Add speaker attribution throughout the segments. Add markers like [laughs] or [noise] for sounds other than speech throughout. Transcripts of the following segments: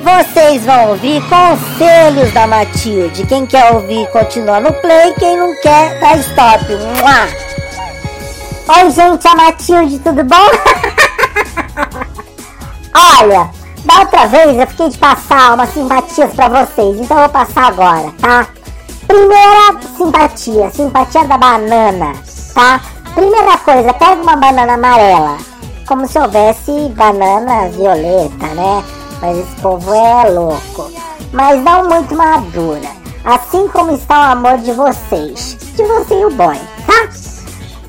Speaker 1: vocês vão ouvir conselhos da Matilde. Quem quer ouvir, continua no play. Quem não quer, dá stop. Mua! Oi, gente, a Matilde, tudo bom? [laughs] Olha, da outra vez eu fiquei de passar umas simpatias pra vocês, então eu vou passar agora, tá? Primeira simpatia, simpatia da banana, tá? Primeira coisa, pega uma banana amarela, como se houvesse banana violeta, né? Mas esse povo é louco. Mas não muito madura. Assim como está o amor de vocês. De você e o boy, tá?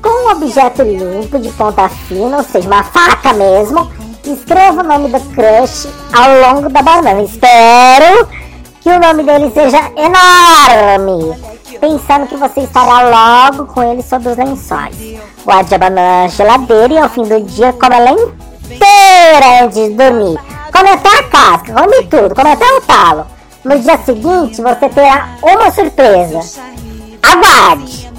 Speaker 1: Com um objeto limpo, de ponta fina, ou seja, uma faca mesmo, escreva o nome do crush ao longo da banana. Espero que o nome dele seja enorme, pensando que você estará logo com ele sob os lençóis. Guarde a banana na geladeira e ao fim do dia come ela inteira antes de dormir. Come até a casca, come tudo, come até o talo. No dia seguinte você terá uma surpresa. Aguarde!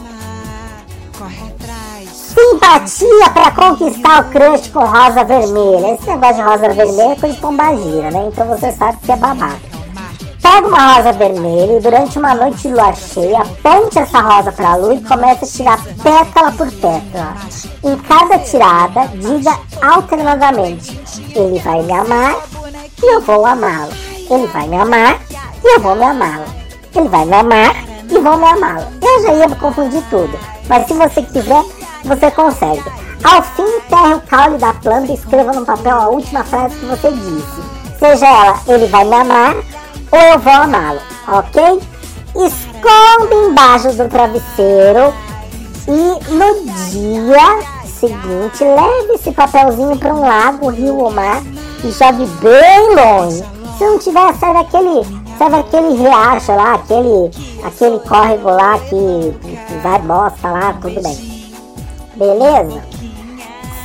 Speaker 1: Simpatia para conquistar o crush com rosa vermelha. Esse negócio de rosa vermelha é coisa de pombagira, né? Então você sabe que é babaca. Pega uma rosa vermelha e durante uma noite de lua cheia, aponte essa rosa para a lua e comece a tirar pétala por pétala. Em cada tirada, diga alternadamente: Ele vai me amar e eu vou amá-lo. Ele vai me amar e eu vou me amá-lo. Ele vai me amar e vou me amá-lo. Eu já ia confundir tudo, mas se você quiser, você consegue. Ao fim, enterre o caule da planta e escreva no papel a última frase que você disse. Seja ela, ele vai me amar ou eu vou amá-lo, ok? Esconde embaixo do travesseiro e no dia seguinte leve esse papelzinho para um lago, rio ou mar e jogue bem longe. Se não tiver, sai daquele, sai daquele riacho lá, aquele, aquele córrego lá que, que vai bosta lá, tudo bem. Beleza?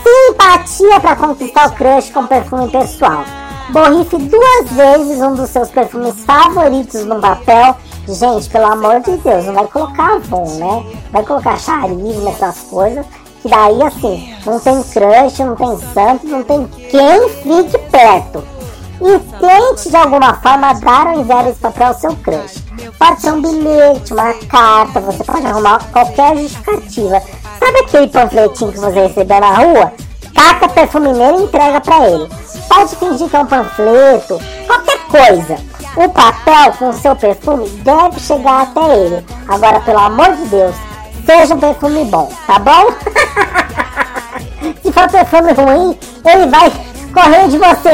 Speaker 1: Simpatia para conquistar o crush com perfume pessoal. Borrife duas vezes um dos seus perfumes favoritos no papel. Gente, pelo amor de Deus, não vai colocar Avon, né? Vai colocar charisma, essas coisas. Que daí, assim, não tem crush, não tem santo, não tem quem fique perto. E tente de alguma forma dar ou enviar esse papel ao seu crush. Pode ser um bilhete, uma carta, você pode arrumar qualquer justificativa. Sabe aquele panfletinho que você recebeu na rua? Taca perfume nele e entrega para ele. Pode fingir que é um panfleto, qualquer coisa. O papel com seu perfume deve chegar até ele. Agora, pelo amor de Deus, seja um perfume bom, tá bom? [laughs] Se for perfume ruim, ele vai correr de você.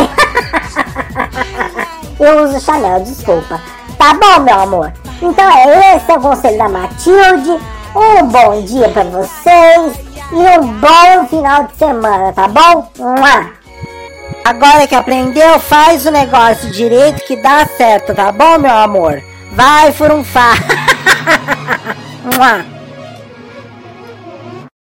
Speaker 1: [laughs] Eu uso Chanel, desculpa. Tá bom, meu amor? Então é esse é o conselho da Matilde. Um bom dia para vocês e um bom final de semana, tá bom? Agora que aprendeu, faz o negócio direito que dá certo, tá bom, meu amor? Vai furunfar. [laughs]